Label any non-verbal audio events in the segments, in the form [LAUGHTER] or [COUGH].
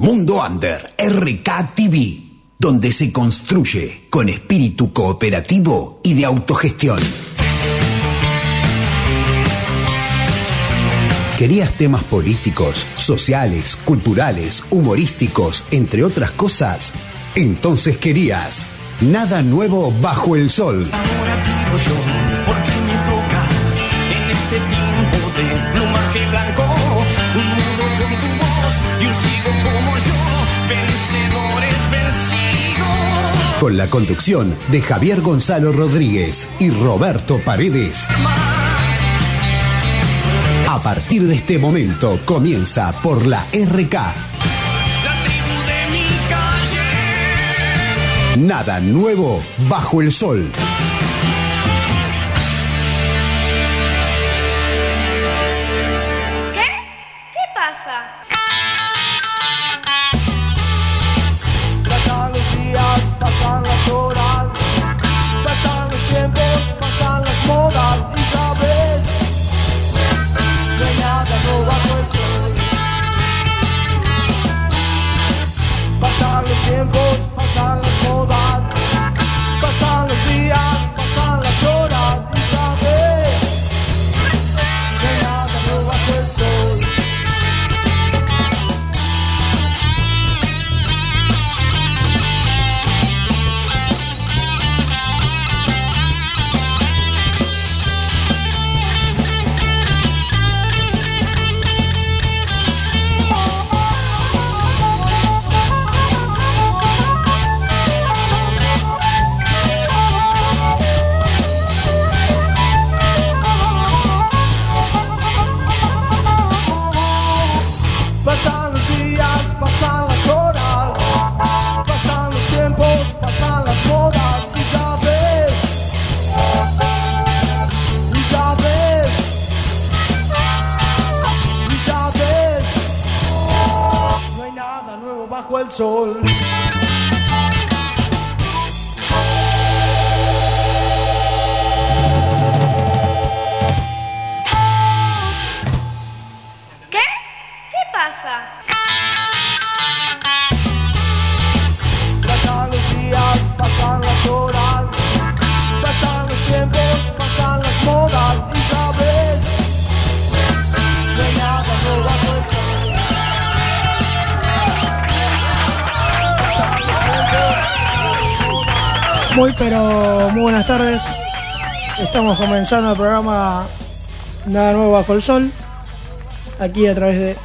Mundo Under RK TV, donde se construye con espíritu cooperativo y de autogestión. ¿Querías temas políticos, sociales, culturales, humorísticos, entre otras cosas? Entonces querías Nada Nuevo Bajo el Sol. Con la conducción de Javier Gonzalo Rodríguez y Roberto Paredes. A partir de este momento comienza por la RK. La tribu de mi calle. Nada nuevo bajo el sol. Comenzando el programa Nada Nuevo Bajo el Sol. Aquí a través de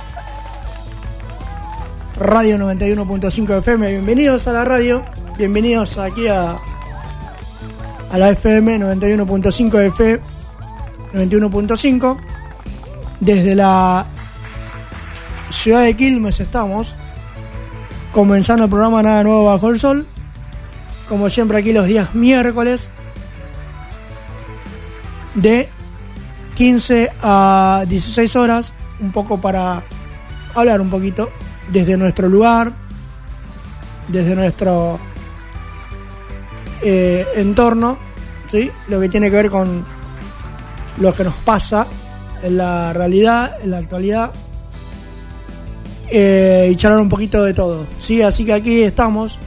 Radio 91.5 FM. Bienvenidos a la radio. Bienvenidos aquí a, a la FM 91.5 FM 91.5. Desde la ciudad de Quilmes estamos comenzando el programa Nada Nuevo Bajo el Sol. Como siempre aquí los días miércoles de 15 a 16 horas, un poco para hablar un poquito desde nuestro lugar, desde nuestro eh, entorno, ¿sí? lo que tiene que ver con lo que nos pasa en la realidad, en la actualidad, eh, y charlar un poquito de todo. ¿sí? Así que aquí estamos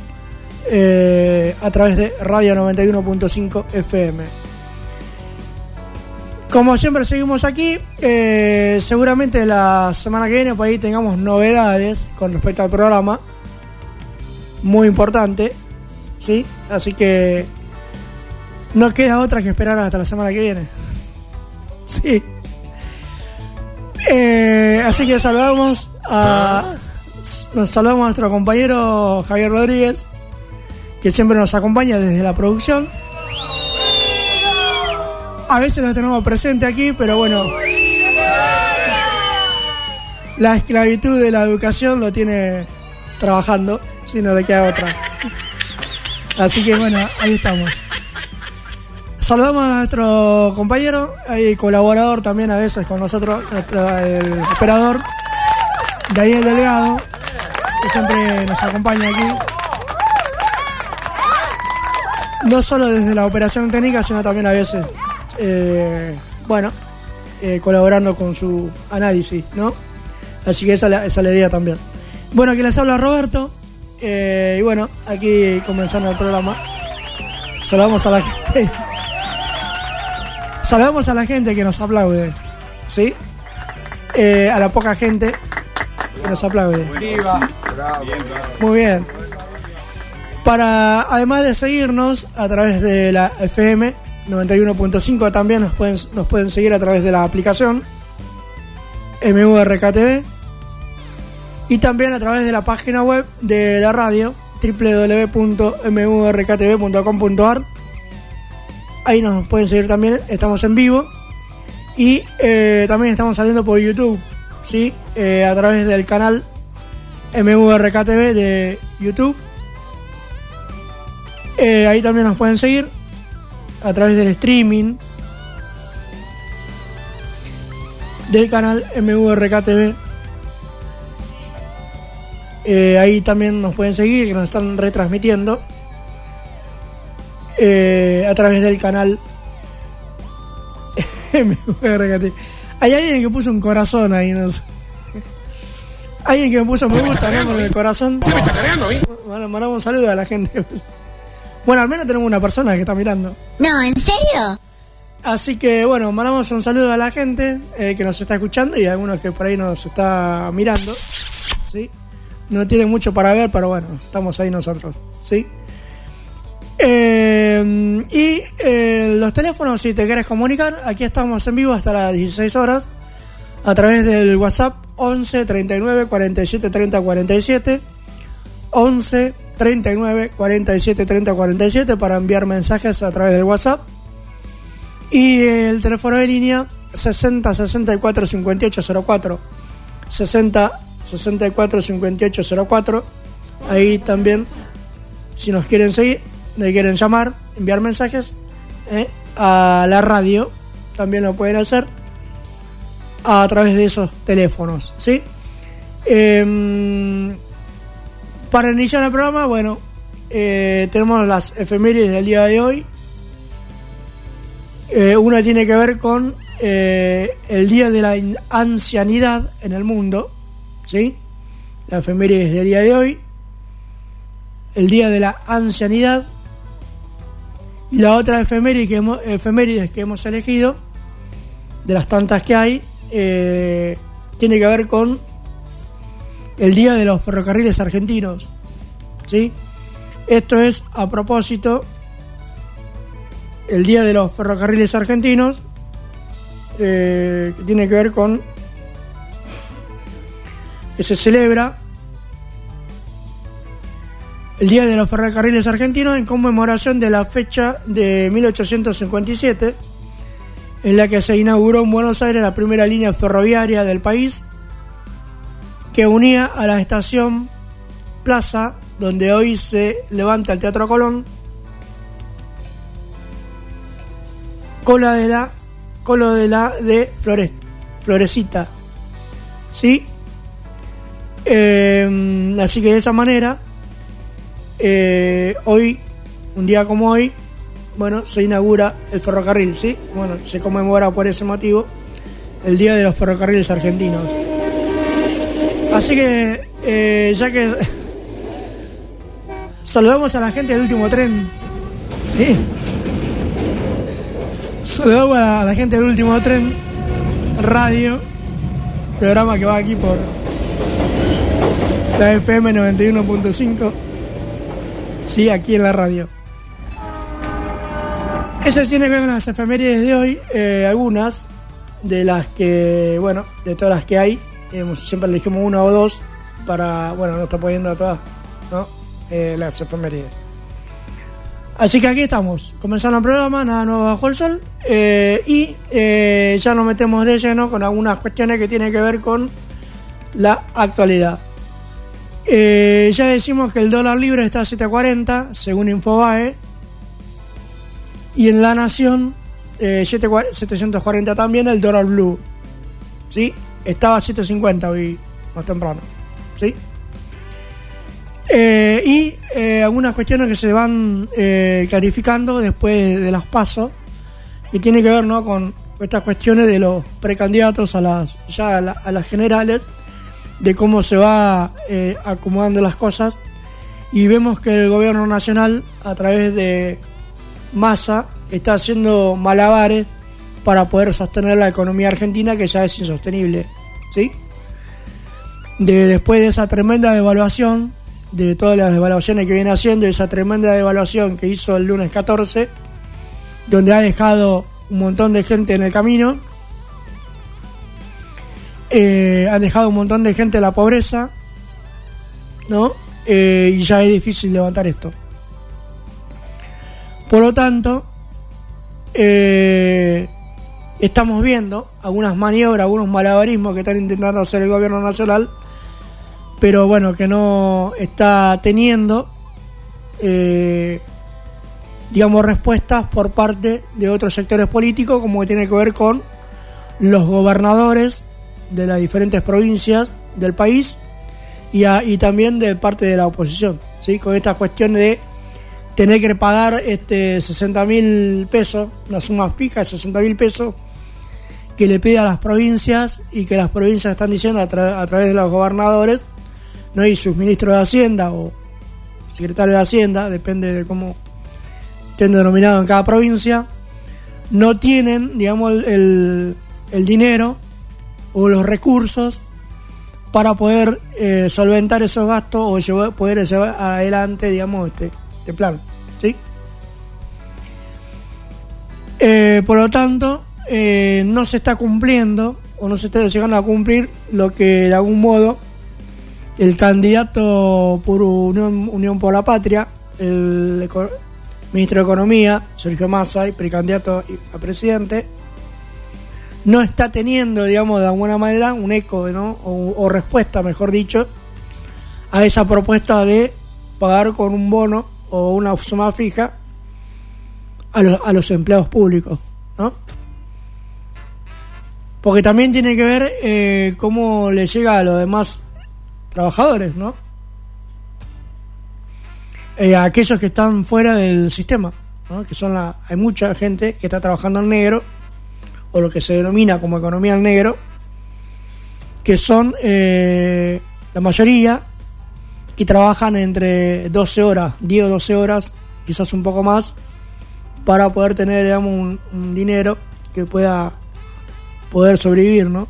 eh, a través de Radio 91.5 FM. Como siempre seguimos aquí, eh, seguramente la semana que viene por ahí tengamos novedades con respecto al programa, muy importante, ¿sí? Así que no queda otra que esperar hasta la semana que viene. [LAUGHS] Sí. Eh, así que saludamos a, nos saludamos a nuestro compañero Javier Rodríguez, que siempre nos acompaña desde la producción. A veces lo tenemos presente aquí, pero bueno. La esclavitud de la educación lo tiene trabajando, si no le queda otra. Así que bueno, ahí estamos. Saludamos a nuestro compañero, y colaborador también a veces con nosotros, nuestro, el operador, Daniel Delgado, que siempre nos acompaña aquí. No solo desde la operación técnica, sino también a veces eh, bueno, eh, colaborando con su análisis, ¿no? Así que esa, la- esa es la idea también. Bueno, aquí les habla Roberto. eh, y bueno, aquí comenzando el programa. Saludamos a la gente. [LAUGHS] Saludamos a la gente que nos aplaude. ¿Sí? Eh, a la poca gente que nos aplaude. Muy bien. Para, además de seguirnos a través de la FM 91.5, también nos pueden, nos pueden seguir a través de la aplicación MURKTV y también a través de la página web de la radio www.murktv.com.ar ahí nos pueden seguir también estamos en vivo y eh, también estamos saliendo por YouTube ¿sí? Eh, a través del canal MURKTV de YouTube. Eh, ahí también nos pueden seguir a través del streaming del canal MURKTV eh, ahí también nos pueden seguir, que nos están retransmitiendo eh, a través del canal [LAUGHS] MVRKT. Hay alguien que puso un corazón ahí, no sé. Alguien que me puso me gusta, ¿no? Con el corazón. ¿Qué me está cargando? Bueno, mandamos un saludo a la gente. Bueno, al menos tenemos una persona que está mirando. No, ¿en serio? Así que bueno, mandamos un saludo a la gente eh, que nos está escuchando y a algunos que por ahí nos está mirando. ¿sí? No tiene mucho para ver, pero bueno, estamos ahí nosotros. ¿sí? Eh, y eh, los teléfonos, si te quieres comunicar, aquí estamos en vivo hasta las 16 horas a través del WhatsApp 11 39 47 30 47. 11 39 47 30 47 para enviar mensajes a través del WhatsApp. Y el teléfono de línea 60 64 58 04. 60 64 58 04. Ahí también, si nos quieren seguir, me quieren llamar, enviar mensajes eh, a la radio, también lo pueden hacer a través de esos teléfonos. ¿sí? Em, para iniciar el programa, bueno, eh, tenemos las efemérides del día de hoy. Eh, una tiene que ver con eh, el Día de la Ancianidad en el mundo, ¿sí? La efemérides del día de hoy. El Día de la Ancianidad. Y la otra efeméride que hemos, efemérides que hemos elegido, de las tantas que hay, tiene que ver con el Día de los Ferrocarriles Argentinos, ¿sí? Esto es a propósito el Día de los Ferrocarriles Argentinos, eh, que tiene que ver con que se celebra el Día de los Ferrocarriles Argentinos en conmemoración de la fecha de 1857, en la que se inauguró en Buenos Aires la primera línea ferroviaria del país, que unía a la estación Plaza, donde hoy se levanta el Teatro Colón, con la de la con lo de la de Flores, Florecita. ¿Sí? Eh, así que de esa manera, eh, hoy, un día como hoy, bueno, se inaugura el ferrocarril, ¿sí? Bueno, se conmemora por ese motivo el Día de los Ferrocarriles Argentinos. Así que, eh, ya que [LAUGHS] saludamos a la gente del último tren, ¿sí? Saludamos a la gente del último tren, radio, programa que va aquí por la FM 91.5, sí, aquí en la radio. Eso tiene que ver con las efemérides de hoy, eh, algunas de las que, bueno, de todas las que hay, siempre elegimos una o dos para, bueno, no está poniendo a todas, ¿no? Eh, las efemérides. Así que aquí estamos, comenzando el programa, nada nuevo bajo el sol, eh, y eh, ya nos metemos de lleno con algunas cuestiones que tienen que ver con la actualidad. Eh, ya decimos que el dólar libre está a 7.40, según Infobae, y en La Nación, eh, 7.40 740 también el dólar blue, ¿sí? Estaba a 7.50 hoy, más temprano, ¿sí? Eh, y eh, algunas cuestiones que se van eh, clarificando después de las pasos y tiene que ver ¿no? con estas cuestiones de los precandidatos a las ya a, la- a las generales de cómo se va eh, acomodando las cosas y vemos que el gobierno nacional a través de Massa está haciendo malabares para poder sostener la economía argentina que ya es insostenible, De, después de esa tremenda devaluación, de todas las devaluaciones que viene haciendo, esa tremenda devaluación que hizo el lunes 14, donde ha dejado un montón de gente en el camino, eh, han dejado un montón de gente en la pobreza, ¿no? Eh, y ya es difícil levantar esto. Por lo tanto, eh, estamos viendo algunas maniobras, algunos malabarismos que están intentando hacer el gobierno nacional, pero bueno, que no está teniendo, eh, digamos, respuestas por parte de otros sectores políticos, como que tiene que ver con los gobernadores de las diferentes provincias del país y, a- también de parte de la oposición, ¿sí? con esta cuestión de tener que pagar este 60 mil pesos, una suma fija de 60 mil pesos, que le pide a las provincias y que las provincias están diciendo a, tra- a través de los gobernadores, no y sus ministros de Hacienda o secretarios de Hacienda, depende de cómo estén denominados en cada provincia, no tienen, digamos, el- el, el dinero o los recursos para poder eh, solventar esos gastos o llevar- poder llevar adelante, digamos, este, este plan. ¿sí? Eh, por lo tanto, eh, no se está cumpliendo o no se está llegando a cumplir lo que de algún modo el candidato por Unión, Unión por la Patria, el ministro de Economía, Sergio Massa, y precandidato a presidente, no está teniendo, digamos, de alguna manera un eco, ¿no? O, o respuesta, mejor dicho, a esa propuesta de pagar con un bono o una suma fija a los, a los empleados públicos, ¿no? Porque también tiene que ver eh, cómo le llega a los demás trabajadores, ¿no? Eh, a aquellos que están fuera del sistema, ¿no? Que son la, hay mucha gente que está trabajando en negro o lo que se denomina como economía en negro, que son eh, la mayoría y trabajan entre 12 horas, 10 o 12 horas, quizás un poco más, para poder tener digamos, un dinero que pueda poder sobrevivir, ¿no?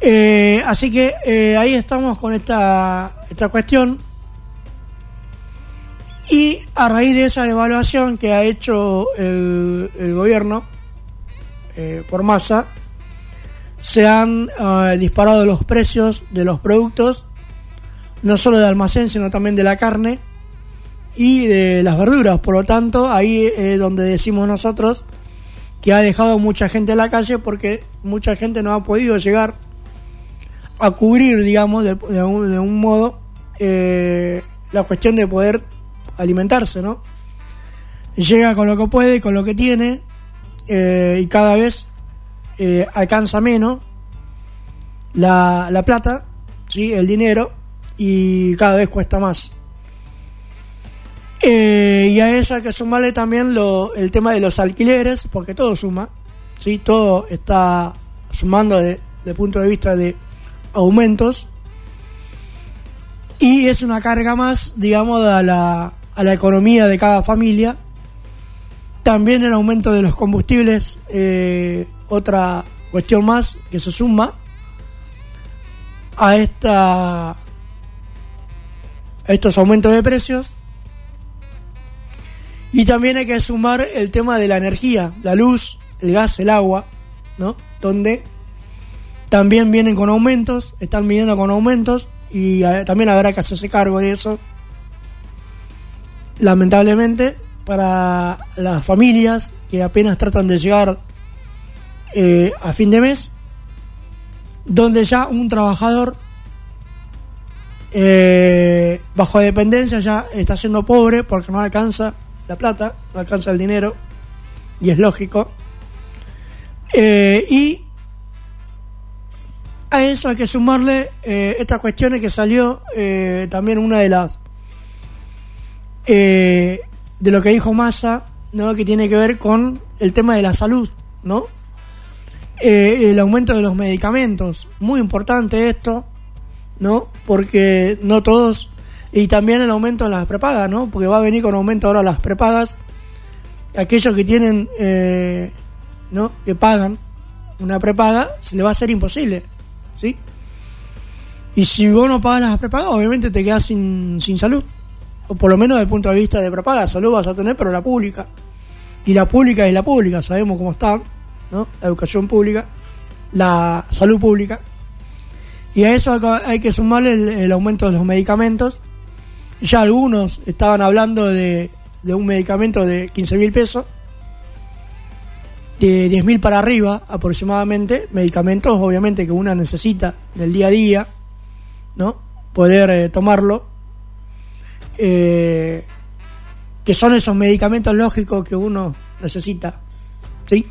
Eh, así que eh, ahí estamos con esta, esta cuestión. Y a raíz de esa evaluación que ha hecho el, el gobierno eh, por masa, se han disparado los precios de los productos, no solo de almacén, sino también de la carne y de las verduras. Por lo tanto, ahí es donde decimos nosotros que ha dejado mucha gente en la calle porque mucha gente no ha podido llegar a cubrir, digamos, de, de un, de un modo, eh, la cuestión de poder alimentarse, ¿no? Llega con lo que puede, con lo que tiene, eh, y cada vez eh, alcanza menos la, la plata, ¿sí? el dinero, y cada vez cuesta más. Eh, y a eso hay que sumarle también el tema de los alquileres, porque todo suma, ¿sí? todo está sumando desde el punto de vista de aumentos. Y es una carga más, digamos, a la, a la economía de cada familia. También el aumento de los combustibles, eh, otra cuestión más que se suma a esta a estos aumentos de precios. Y también hay que sumar el tema de la energía, la luz, el gas, el agua, ¿no? Donde también vienen con aumentos, están viniendo con aumentos y eh, también habrá que hacerse cargo de eso. Lamentablemente, para las familias que apenas tratan de llegar eh, a fin de mes, donde ya un trabajador eh, bajo dependencia ya está siendo pobre porque no alcanza la plata, no alcanza el dinero, y es lógico. Eh, y a eso hay que sumarle eh, estas cuestiones que salió eh, también una de las de lo que dijo Massa, ¿no? que tiene que ver con el tema de la salud, ¿no? El aumento de los medicamentos, muy importante esto, ¿no? Porque no todos, y también el aumento de las prepagas, ¿no? Porque va a venir con aumento ahora las prepagas, aquellos que tienen, eh, ¿no? Que pagan una prepaga, se le va a hacer imposible, ¿sí? Y si vos no pagas las prepagas, obviamente te quedas sin, sin salud. O por lo menos desde el punto de vista de prepaga, salud vas a tener, pero la pública. Y la pública es la pública, sabemos cómo está, ¿no? La educación pública, la salud pública. Y a eso hay que sumarle el aumento de los medicamentos. Ya algunos estaban hablando de, de un medicamento de 15 mil pesos, de 10 mil para arriba aproximadamente, medicamentos obviamente que una necesita del día a día, ¿no? Poder eh, tomarlo, eh, que son esos medicamentos lógicos que uno necesita, ¿sí?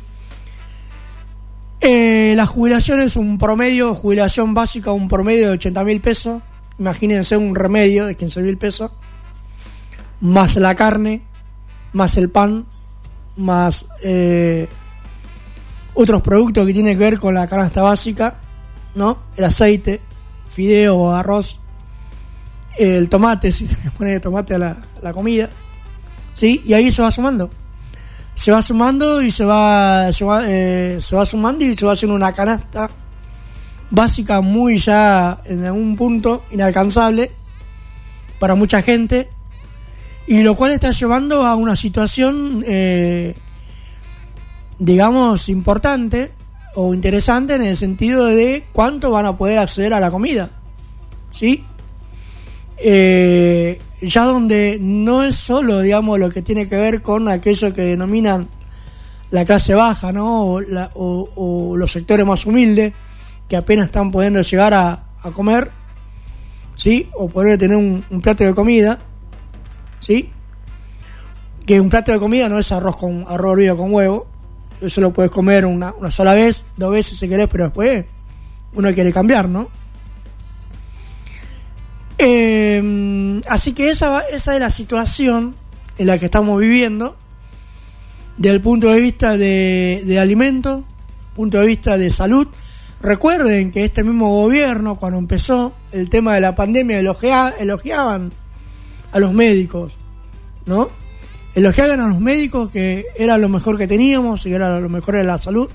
Eh, la jubilación es un promedio, jubilación básica, un promedio de 80 mil pesos. Imagínense un remedio de 15 mil pesos, más la carne, más el pan, más eh, otros productos que tienen que ver con la canasta básica, ¿no? El aceite, fideo, arroz, el tomate, [LAUGHS] si se pone tomate a la, la comida, ¿sí? Y ahí se va sumando se va sumando y se va, se va, eh, se va sumando y se va haciendo una canasta básica muy ya en algún punto inalcanzable para mucha gente y lo cual está llevando a una situación eh, digamos importante o interesante en el sentido de cuánto van a poder acceder a la comida ¿sí? Eh, ya donde no es solo, digamos, lo que tiene que ver con aquello que denominan la clase baja, ¿no? La- o los sectores más humildes, que apenas están pudiendo llegar a, a comer, ¿sí? O poder tener un, un plato de comida, ¿sí? Que un plato de comida no es arroz con arroz hervido con huevo, eso lo puedes comer una, una sola vez, dos veces si querés, pero después uno quiere cambiar, ¿no? Eh, así que esa, esa es la situación en la que estamos viviendo, desde el punto de vista de, de alimento, punto de vista de salud. Recuerden que este mismo gobierno, cuando empezó el tema de la pandemia, elogia- elogiaban a los médicos, ¿no? Elogiaban a los médicos que era lo mejor que teníamos y era lo mejor de la salud,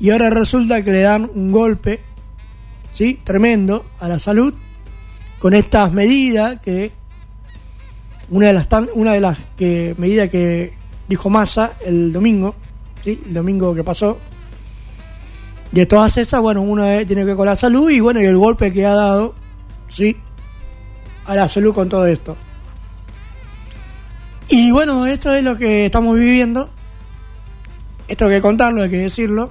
y ahora resulta que le dan un golpe, ¿sí? Tremendo a la salud con estas medidas que una de las una de las que medidas que dijo Massa el domingo, ¿sí? el domingo que pasó, de todas esas, bueno, una tiene que ver con la salud y bueno, y el golpe que ha dado, sí, a la salud con todo esto. Y bueno, esto es lo que estamos viviendo. Esto hay que contarlo, hay que decirlo.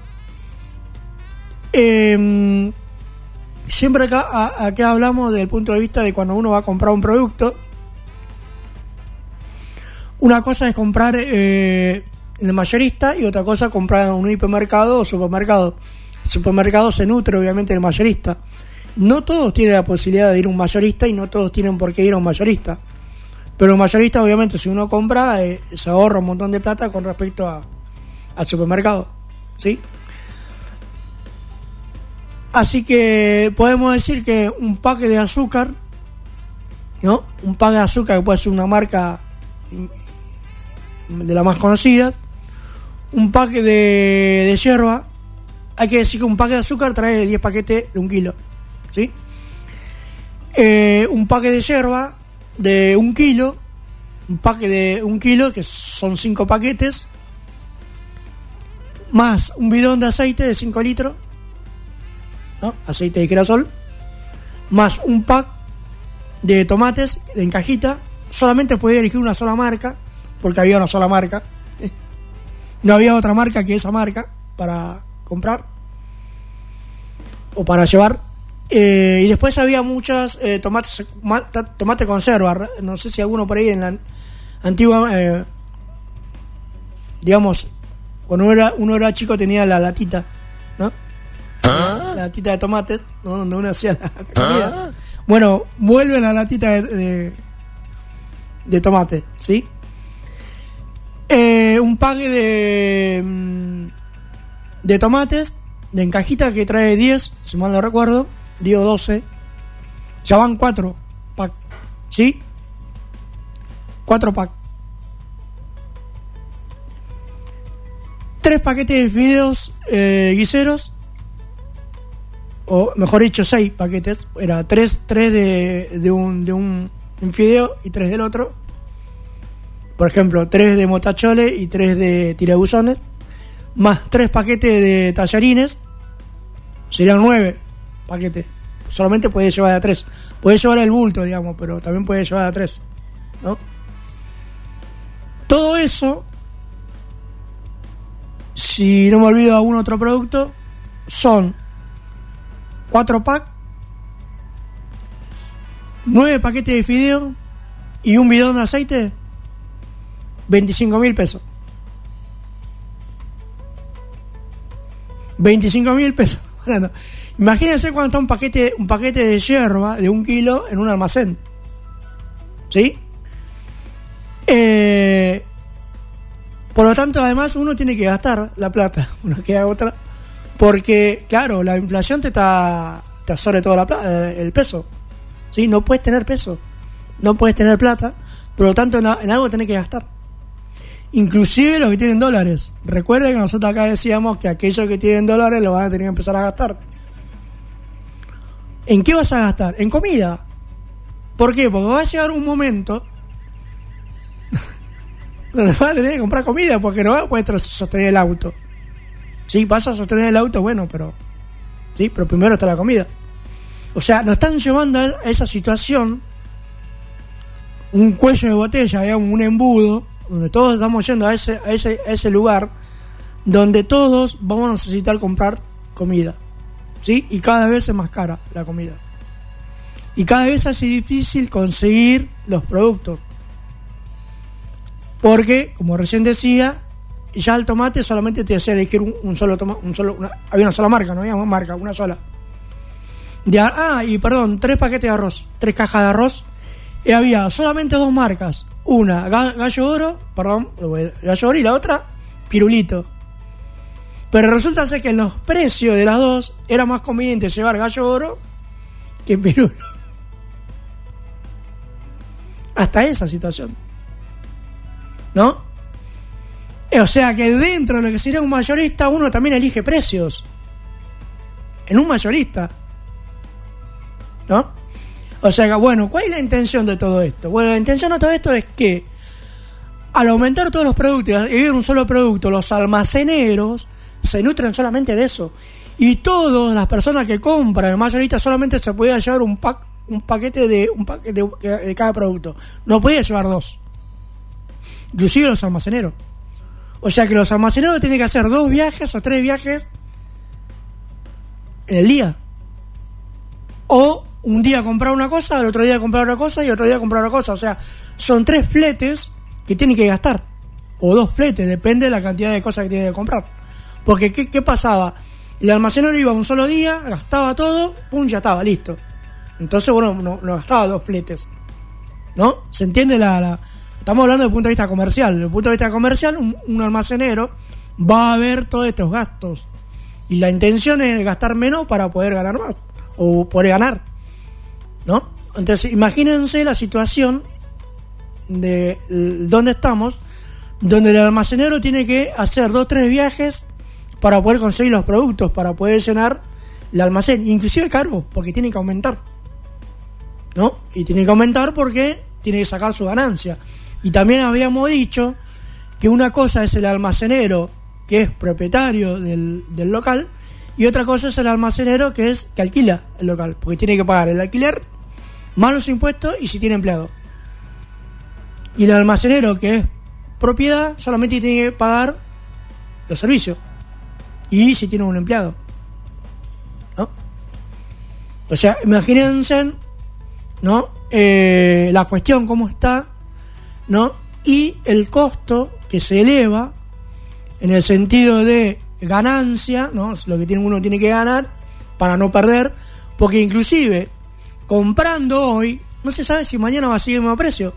Em, siempre acá, acá hablamos desde el punto de vista de cuando uno va a comprar un producto. Una cosa es comprar eh, en el mayorista y otra cosa comprar en un hipermercado o supermercado. El supermercado se nutre obviamente del mayorista. No todos tienen la posibilidad de ir a un mayorista y no todos tienen por qué ir a un mayorista. Pero un mayorista obviamente si uno compra eh, se ahorra un montón de plata con respecto a, al supermercado. ¿Sí? Así que podemos decir que un paque de azúcar, ¿no? Un paque de azúcar que puede ser una marca de las más conocidas, un paque de, de yerba, hay que decir que un paque de azúcar trae 10 paquetes de un kilo, ¿sí? Eh, un paque de yerba de un kilo, un paque de un kilo, que son 5 paquetes, más un bidón de aceite de 5 litros, aceite de girasol, más un pack de tomates en cajita. Solamente podía elegir una sola marca, porque había una sola marca. [LAUGHS] No había otra marca que esa marca para comprar o para llevar. Eh, y después había muchas eh, tomates, tomate conserva. No sé si alguno por ahí en la antigua, eh, digamos, cuando uno era, uno era chico tenía la latita, ¿no? la latita de tomates, ¿no? donde uno hacía la comida. Bueno, vuelve la latita de, de, de tomate, ¿sí? Un paque de, mm, de tomates, de encajita que trae 10, si mal no recuerdo, 10 o 12. Ya van cuatro pack. ¿Sí? Cuatro pack. Tres paquetes de fideos eh, guiseros. O mejor dicho, seis paquetes. Era tres, tres de, de, un, de un, un fideo y tres del otro. Por ejemplo, tres de motachole y tres de tirabuzones. Más tres paquetes de tallarines. Serían nueve paquetes. Solamente puede llevar a tres. Puede llevar el bulto, digamos, pero también puede llevar a tres. ¿No? Todo eso, si no me olvido algún otro producto, son cuatro packs, nueve paquetes de fideo y un bidón de aceite, 25 mil pesos. 25 mil pesos. [LAUGHS] Imagínense cuando está un paquete, un paquete de hierba de un kilo en un almacén. ¿Sí? Eh, por lo tanto, además, uno tiene que gastar la plata, [LAUGHS] uno queda otra. Porque, claro, la inflación te está te absorbe todo la plata, el peso. ¿Sí? No puedes tener peso, no puedes tener plata, por lo tanto, en algo tenés que gastar. Inclusive los que tienen dólares. Recuerden que nosotros acá decíamos que aquellos que tienen dólares lo van a tener que empezar a gastar. ¿En qué vas a gastar? En comida. ¿Por qué? Porque va a llegar un momento [LAUGHS] donde vas a tener que comprar comida porque no vas a poder sostener el auto. Sí, vas a sostener el auto, bueno, pero. Sí, pero primero está la comida. O sea, nos están llevando a esa situación, un cuello de botella, un embudo, donde todos estamos yendo a ese, a ese, a ese lugar, donde todos vamos a necesitar comprar comida. ¿sí? Y cada vez es más cara la comida. Y cada vez hace difícil conseguir los productos. Porque, como recién decía, ya el tomate solamente te hacía elegir un, solo tomate, un solo, había una sola marca, no había más marca, una sola. De, ah, y perdón, tres paquetes de arroz, tres cajas de arroz. Y había solamente dos marcas. Una, gallo oro, perdón, gallo oro y la otra, pirulito. Pero resulta ser que en los precios de las dos era más conveniente llevar gallo oro que pirulo. [LAUGHS] Hasta esa situación. ¿No? O sea que dentro de lo que sería un mayorista uno también elige precios. En un mayorista. ¿No? O sea que, bueno, ¿cuál es la intención de todo esto? Bueno, la intención de todo esto es que al aumentar todos los productos y un solo producto, los almaceneros se nutren solamente de eso. Y todas las personas que compran el mayorista solamente se podía llevar un pack, un paquete de un paquete de, cada producto. No podía llevar dos. Inclusive los almaceneros. O sea que los almaceneros tienen que hacer dos viajes o tres viajes en el día. O un día comprar una cosa, el otro día comprar otra cosa y otro día comprar otra cosa. O sea, son tres fletes que tienen que gastar. O dos fletes, depende de la cantidad de cosas que tienen que comprar. Porque, ¿qué, pasaba? El almacenero iba un solo día, gastaba todo, pum, ya estaba, listo. Entonces, bueno, no, gastaba dos fletes. ¿No? ¿Se entiende la, Estamos hablando desde el punto de vista comercial. Desde el punto de vista comercial, un, almacenero va a ver todos estos gastos. Y la intención es gastar menos para poder ganar más. O poder ganar. ¿No? Entonces, imagínense la situación de donde estamos, donde el almacenero tiene que hacer dos o tres viajes para poder conseguir los productos, para poder llenar el almacén, inclusive caro, porque tiene que aumentar. ¿No? Y tiene que aumentar porque tiene que sacar su ganancia. Y también habíamos dicho que una cosa es el almacenero que es propietario del, del local y otra cosa es el almacenero que es que alquila el local, porque tiene que pagar el alquiler, más los impuestos y si tiene empleado. Y el almacenero que es propiedad solamente tiene que pagar los servicios y si tiene un empleado. ¿No? O sea, imagínense, ¿no? Eh, la cuestión cómo está, ¿no? Y el costo que se eleva en el sentido de ganancia, ¿no? Lo que tiene uno tiene que ganar para no perder, porque inclusive comprando hoy, no se sabe si mañana va a seguir el mismo precio,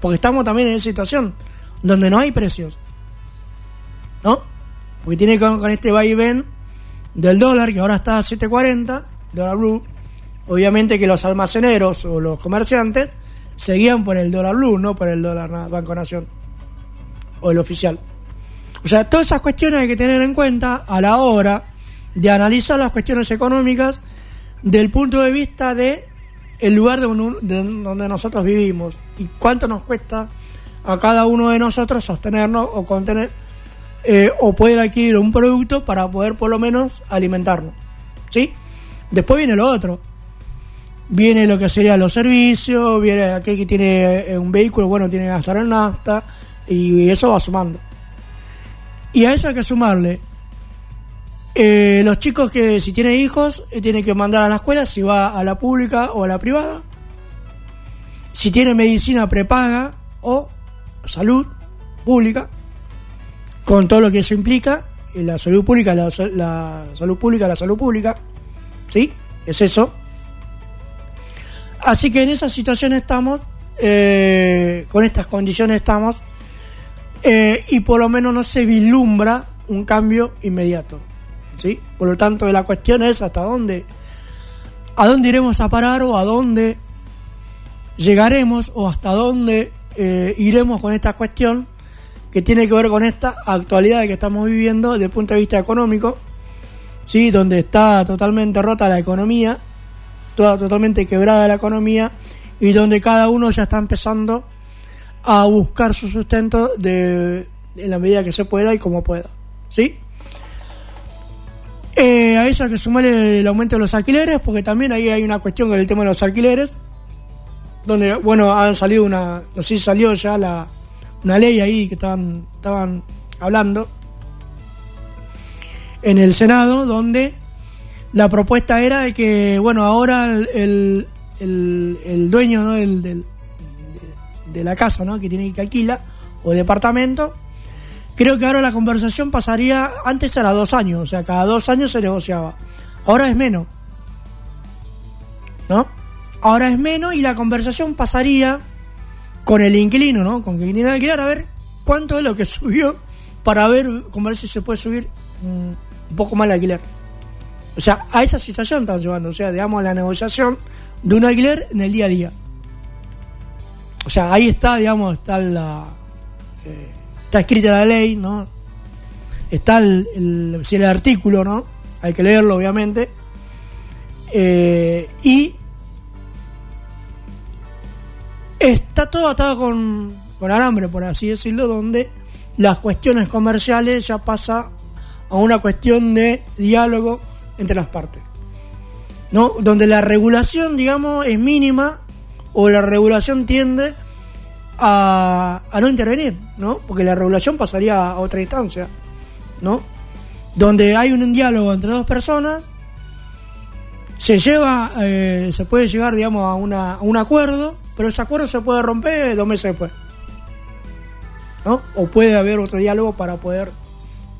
porque estamos también en esa situación donde no hay precios, ¿no? Porque tiene con, con este vaivén del dólar, que ahora está a 7.40, dólar blue, obviamente que los almaceneros o los comerciantes seguían por el dólar blue, no por el dólar Banco Nación o el oficial. O sea, todas esas cuestiones hay que tener en cuenta a la hora de analizar las cuestiones económicas del punto de vista de el lugar de donde nosotros vivimos y cuánto nos cuesta a cada uno de nosotros sostenernos o contener eh, o poder adquirir un producto para poder por lo menos alimentarnos. ¿Sí? Después viene lo otro. Viene lo que serían los servicios, viene aquel que tiene eh, un vehículo, bueno, tiene que gastar en nafta y eso va sumando. Y a eso hay que sumarle eh, los chicos que si tienen hijos eh, tienen que mandar a la escuela si va a la pública o a la privada. Si tiene medicina prepaga o salud pública, con todo lo que eso implica, eh, la salud pública, la, la salud pública, la salud pública, ¿sí? Es eso. Así que en esa situación estamos, eh, con estas condiciones estamos, eh, y por lo menos no se vislumbra un cambio inmediato. ¿sí? Por lo tanto, la cuestión es hasta dónde, a dónde iremos a parar o a dónde llegaremos o hasta dónde eh, iremos con esta cuestión que tiene que ver con esta actualidad que estamos viviendo desde el punto de vista económico, ¿sí? donde está totalmente rota la economía, toda totalmente quebrada la economía y donde cada uno ya está empezando a buscar su sustento de, en la medida que se pueda y como pueda. ¿Sí? Eh, a eso hay que sumarle el aumento de los alquileres, porque también ahí hay una cuestión con el tema de los alquileres, donde, bueno, han salido una, no sé si salió ya la, una ley ahí que estaban, estaban hablando en el Senado, donde la propuesta era de que, bueno, ahora el, el, el- dueño del- de, de la casa ¿no? que tiene que alquila o departamento, creo que ahora la conversación pasaría, antes era dos años, o sea, cada dos años se negociaba. Ahora es menos. ¿No? Ahora es menos y la conversación pasaría con el inquilino, ¿no? Con quien tiene que alquilar, a ver cuánto es lo que [LAUGHS] subió para ver, como ver si se puede subir un poco más el alquiler. O sea, a esa situación están llevando, o sea, digamos, la negociación de un alquiler en el día a día. O sea, ahí está, digamos, está la. eh, está escrita la ley, ¿no? Está el, el, el artículo, ¿no? Hay que leerlo, obviamente. Eh, y está todo atado con, con alambre, por así decirlo, donde las cuestiones comerciales ya pasa a una cuestión de diálogo entre las partes. ¿no? Donde la regulación, digamos, es mínima o la regulación tiende a, a no intervenir, ¿no? Porque la regulación pasaría a otra instancia, ¿no? Donde hay un diálogo entre dos personas, se lleva, eh, se puede llegar, digamos, a, una, a un acuerdo, pero ese acuerdo se puede romper dos meses después, ¿no? O puede haber otro diálogo para poder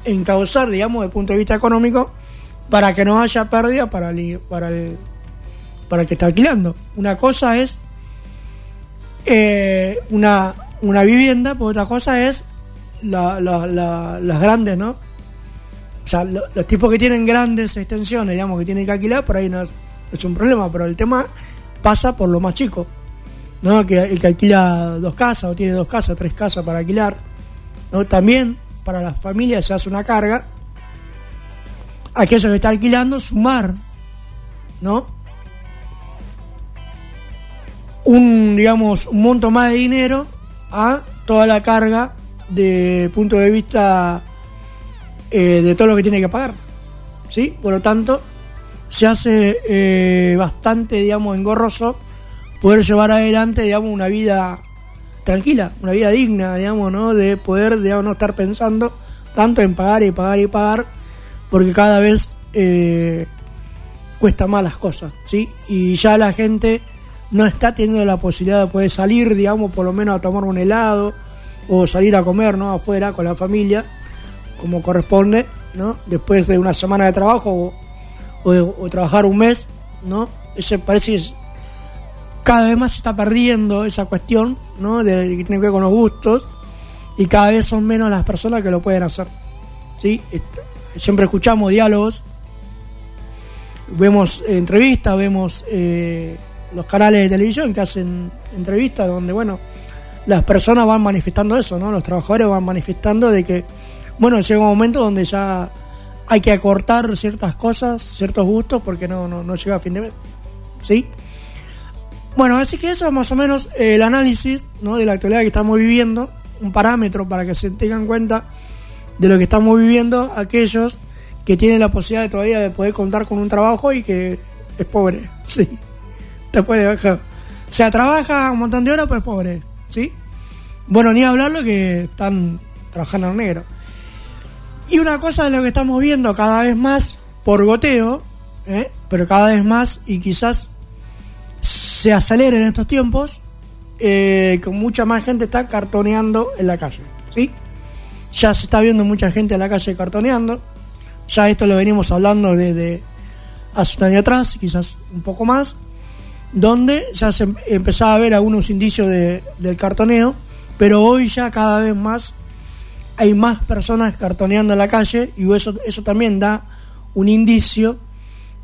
encauzar, digamos, desde el punto de vista económico, para que no haya pérdida para el, para el, para el que está alquilando. Una cosa es eh, una, una vivienda, pues otra cosa es la- la- la- las grandes, ¿no? O sea, lo- los tipos que tienen grandes extensiones, digamos, que tienen que alquilar, por ahí no es, un problema, pero el tema pasa por lo más chico, ¿no? Que el que alquila dos casas o tiene dos casas, tres casas para alquilar, ¿no? También para las familias se hace una carga aquello que está alquilando sumar, ¿no? Un, digamos, un monto más de dinero a toda la carga de punto de vista eh, de todo lo que tiene que pagar, ¿sí? Por lo tanto, se hace eh, bastante, digamos, engorroso poder llevar adelante, digamos, una vida tranquila, una vida digna, digamos, ¿no? De poder, digamos, no estar pensando tanto en pagar y pagar y pagar porque cada vez eh, cuesta más las cosas, ¿sí? Y ya la gente no está teniendo la posibilidad de poder salir, digamos, por lo menos a tomar un helado o salir a comer, ¿no? Afuera con la familia, como corresponde, ¿no? Después de una semana de trabajo o, trabajar un mes, ¿no? Ese parece que cada vez más se está perdiendo esa cuestión, ¿no? De, que tiene que ver con los gustos y cada vez son menos las personas que lo pueden hacer, ¿sí? Siempre escuchamos diálogos vemos entrevistas, vemos eh, los canales de televisión que hacen entrevistas donde, bueno, las personas van manifestando eso, ¿no? Los trabajadores van manifestando de que, bueno, llega un momento donde ya hay que acortar ciertas cosas, ciertos gustos, porque no, no, no llega a fin de mes. ¿Sí? Bueno, así que eso es más o menos el análisis ¿no? de la actualidad que estamos viviendo, un parámetro para que se tengan cuenta de lo que estamos viviendo aquellos que tienen la posibilidad de todavía de poder contar con un trabajo y que es pobre, [LAUGHS] sí. Bajar. O sea, trabaja un montón de horas, pero es pobre, ¿sí? Bueno, ni hablarlo que están trabajando en negro. Y una cosa de lo que estamos viendo cada vez más por goteo, ¿eh? pero cada vez más y quizás se acelere en estos tiempos, eh, con mucha más gente está cartoneando en la calle, ¿sí? Ya se está viendo mucha gente en la calle cartoneando, ya esto lo venimos hablando desde hace un año atrás, quizás un poco más, donde ya se em- empezaba a ver algunos indicios de- del cartoneo, pero hoy ya cada vez más hay más personas cartoneando en la calle y eso, eso también da un indicio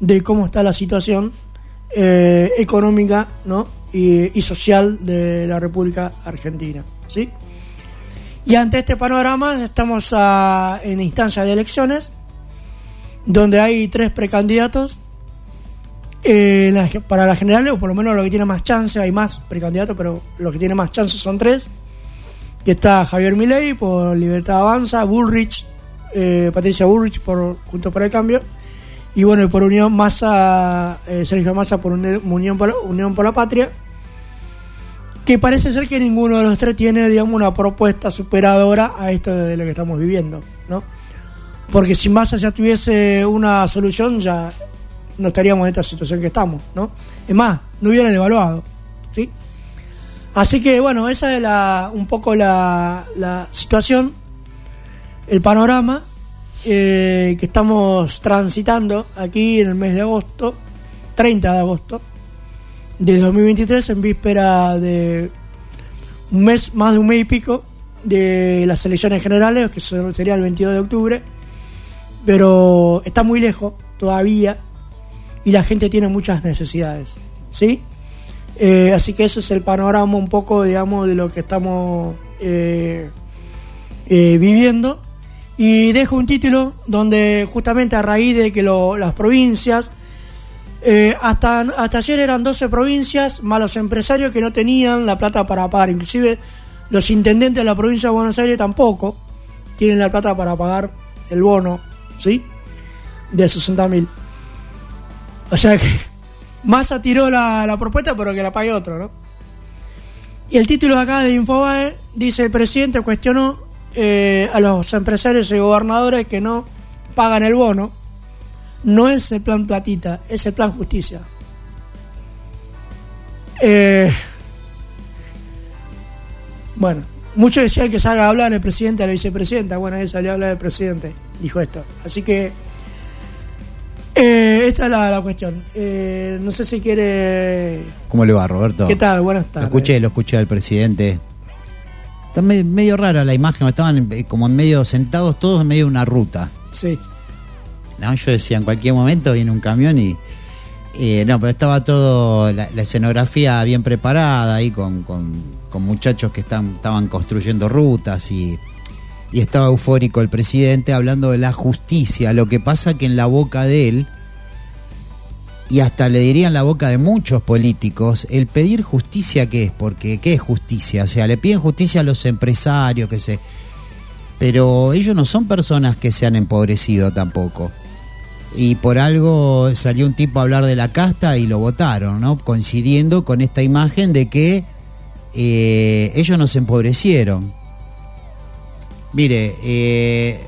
de cómo está la situación eh, económica ¿no? y, y social de la República Argentina. ¿sí? Y ante este panorama estamos a- en instancia de elecciones, donde hay tres precandidatos eh, para las generales, o por lo menos lo que tiene más chance, hay más precandidatos, pero lo que tiene más chances son tres. Que está Javier Milei por Libertad Avanza, Bullrich, eh, Patricia Bullrich por Juntos por el Cambio, y bueno, y por Unión Massa, eh, Sergio Massa por Uni- Unión por, la, Unión por la Patria, que parece ser que ninguno de los tres tiene, digamos, una propuesta superadora a esto de lo que estamos viviendo, ¿no? Porque si Massa ya tuviese una solución, ya no estaríamos en esta situación que estamos, ¿no? Es más, no hubieran evaluado, ¿sí? Así que bueno, esa es la, un poco la, la situación, el panorama eh, que estamos transitando aquí en el mes de agosto, 30 de agosto de 2023, en víspera de un mes, más de un mes y pico de las elecciones generales, que sería el 22 de octubre, pero está muy lejos todavía y la gente tiene muchas necesidades, ¿sí? Eh, así que ese es el panorama un poco, digamos, de lo que estamos eh, eh, viviendo. Y dejo un título donde justamente a raíz de que las provincias, hasta, hasta ayer eran 12 provincias, más los empresarios que no tenían la plata para pagar, inclusive los intendentes de la provincia de Buenos Aires tampoco tienen la plata para pagar el bono, ¿sí? De 60 mil. O sea que Massa tiró la, la propuesta, pero que la pague otro, ¿no? Y el título de acá de Infobae dice: el presidente cuestionó eh, a los empresarios y gobernadores que no pagan el bono. No es el plan platita, es el plan justicia. Eh, bueno, muchos decían que salga a hablar el presidente a la vicepresidenta. Bueno, él salió a hablar del presidente, dijo esto. Así que eh, esta es la, la cuestión. Eh, no sé si quiere. ¿Cómo le va, Roberto? ¿Qué tal? Buenas Lo tardes. escuché, lo escuché al presidente. Está me- medio rara la imagen, estaban eh, como en medio sentados todos en medio de una ruta. Sí. No, yo decía, en cualquier momento viene un camión y... eh, no, pero estaba todo, la, la escenografía bien preparada ahí con, con- con muchachos que están, estaban construyendo rutas y, y estaba eufórico el presidente hablando de la justicia. Lo que pasa que en la boca de él, y hasta le diría en la boca de muchos políticos, el pedir justicia, ¿qué es? Porque, ¿qué es justicia? O sea, le piden justicia a los empresarios, que se... Pero ellos no son personas que se han empobrecido tampoco y por algo salió un tipo a hablar de la casta y lo votaron, ¿no? Coincidiendo con esta imagen de que eh, ellos no se empobrecieron. Mire, eh,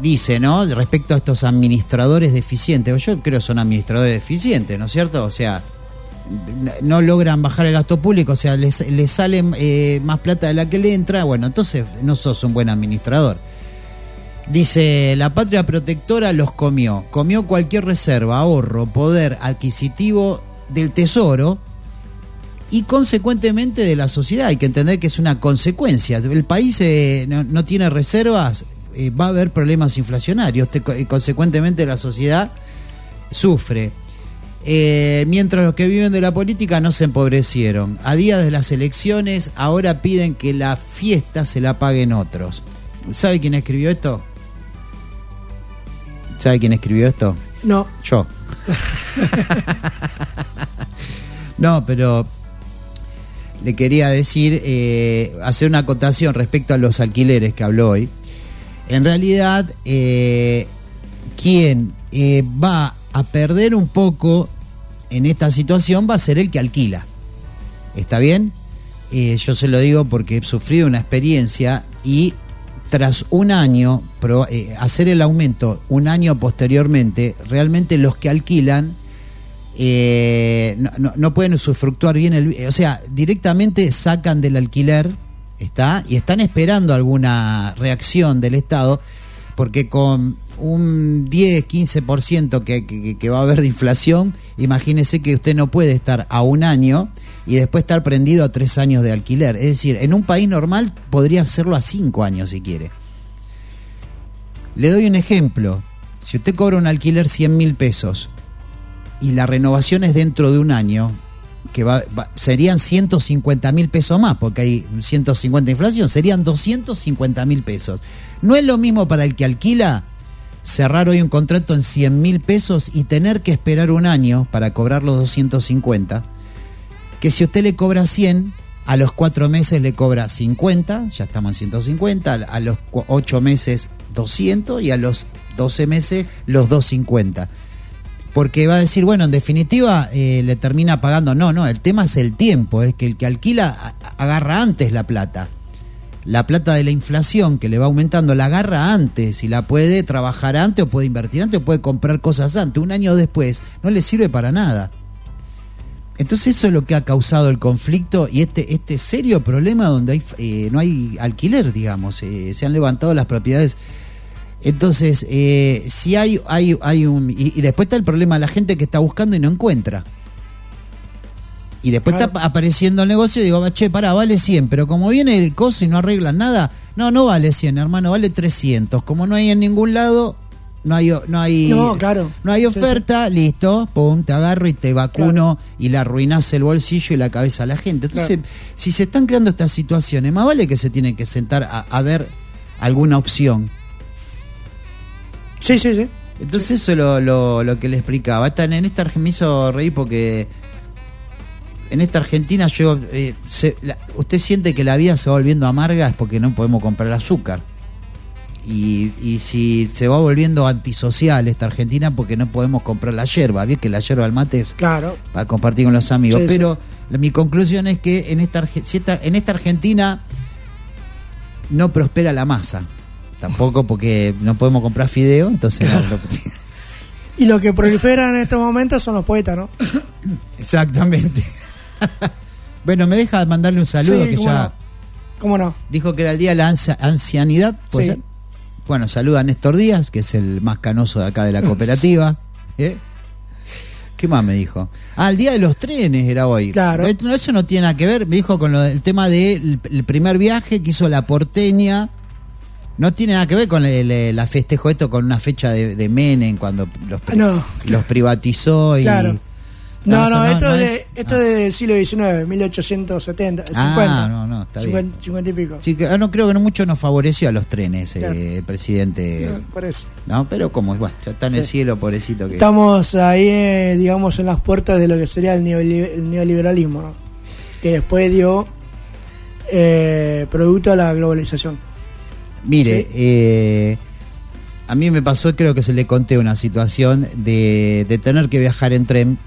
dice, ¿no? Respecto a estos administradores deficientes, yo creo que son administradores deficientes, ¿no es cierto? O sea, no logran bajar el gasto público, o sea, les, les sale eh, más plata de la que le entra, bueno, entonces no sos un buen administrador. Dice, la patria protectora los comió, comió cualquier reserva, ahorro, poder adquisitivo del tesoro y consecuentemente de la sociedad. Hay que entender que es una consecuencia. El país eh, no, no tiene reservas, eh, va a haber problemas inflacionarios. Te- y consecuentemente la sociedad sufre. Eh, mientras los que viven de la política no se empobrecieron. A día de las elecciones, ahora piden que la fiesta se la paguen otros. ¿Sabe quién escribió esto? ¿Sabe quién escribió esto? No, Yo. [LAUGHS] [LAUGHS] no, pero le quería decir, eh, hacer una acotación respecto a los alquileres que habló hoy. En realidad, eh, quien eh, va a perder un poco en esta situación va a ser el que alquila. ¿Está bien? Eh, yo se lo digo porque he sufrido una experiencia y tras un año, hacer el aumento un año posteriormente, realmente los que alquilan eh, no, pueden usufructuar bien el... O sea, directamente sacan del alquiler, ¿está? Y están esperando alguna reacción del Estado, porque con un 10, 15% que, que, que va a haber de inflación, imagínese que usted no puede estar a un año y después estar prendido a tres años de alquiler. Es decir, en un país normal podría hacerlo a cinco años si quiere. Le doy un ejemplo. Si usted cobra un alquiler 100 mil pesos y la renovación es dentro de un año, que va, va- serían 150 mil pesos más, porque hay 150 de inflación, serían 250 mil pesos. No es lo mismo para el que alquila cerrar hoy un contrato en 100 mil pesos y tener que esperar un año para cobrar los 250, que si usted le cobra 100, a los cuatro meses le cobra 50, ya estamos en 150, a- los cu- ocho meses 200 y a los 12 meses los 250 porque va a decir, bueno, en definitiva eh, le termina pagando. No, no, el tema es el tiempo, es que el que alquila agarra antes la plata. La plata de la inflación que le va aumentando la agarra antes y la puede trabajar antes o puede invertir antes o puede comprar cosas antes. Un año después no le sirve para nada. Entonces eso es lo que ha causado el conflicto y este, este serio problema donde hay, eh, no hay alquiler, digamos. eh, se han levantado las propiedades entonces, eh, si hay, hay, hay un... Y, y después está el problema de la gente que está buscando y no encuentra. Y después Claro. está ap- apareciendo el negocio y digo, che, pará, vale 100, pero como viene el coso y no arreglan nada, no, no vale 100, hermano, vale 300. Como no hay en ningún lado, no hay, no hay, No, claro. no hay Sí, oferta, listo, pum, te agarro y te vacuno y le arruinas el bolsillo y la cabeza a la gente. Entonces, si se están creando estas situaciones, más vale que se tienen que sentar a, a ver alguna opción. Sí, sí, sí. Entonces eso es lo, lo, lo que le explicaba. Esta- en esta me hizo reír porque en esta Argentina yo eh, se- la- usted siente que la vida se va volviendo amarga es porque no podemos comprar azúcar. Y, y si se va volviendo antisocial esta Argentina porque no podemos comprar la yerba. Bien que la yerba al mate es Claro. para compartir con los amigos. Sí, Pero mi conclusión es que en esta, si esta- en esta Argentina no prospera la masa. Tampoco porque no podemos comprar fideo, entonces no- no- [LAUGHS] Y lo que prolifera en estos momentos son los poetas, ¿no? [COUGHS] Exactamente. [LAUGHS] bueno, me deja mandarle un saludo Sí, que cómo ya no. ¿Cómo no? dijo que era el día de la ansia- ancianidad. ¿puede Sí. ser? Bueno, saluda a Néstor Díaz, que es el más canoso de acá de la [LAUGHS] cooperativa. ¿Eh? ¿Qué más me dijo? Ah, el día de los trenes era hoy. Claro. Eh, Eso no tiene nada que ver. Me dijo con lo del tema del el primer viaje que hizo la porteña. No tiene nada que ver con el- el- la festejo esto con una fecha de, de Menem cuando los, pri- No. los privatizó y... Claro. No, no, esto, no es de, esto ah. es del siglo XIX, 1870, 50. Ah, no, no, está bien. 50, 50 y pico. Sí, que, ah, no creo que no mucho nos favoreció a los trenes, eh, el presidente. No, por eso. No, pero como, bueno, ya está en el cielo, pobrecito que. Estamos ahí, eh, digamos, en las puertas de lo que sería el, neoli- el neoliberalismo, ¿no? Que después dio eh, producto a la globalización. Mire, Sí. eh, a mí me pasó, creo que se le conté una situación de, de tener que viajar en tren.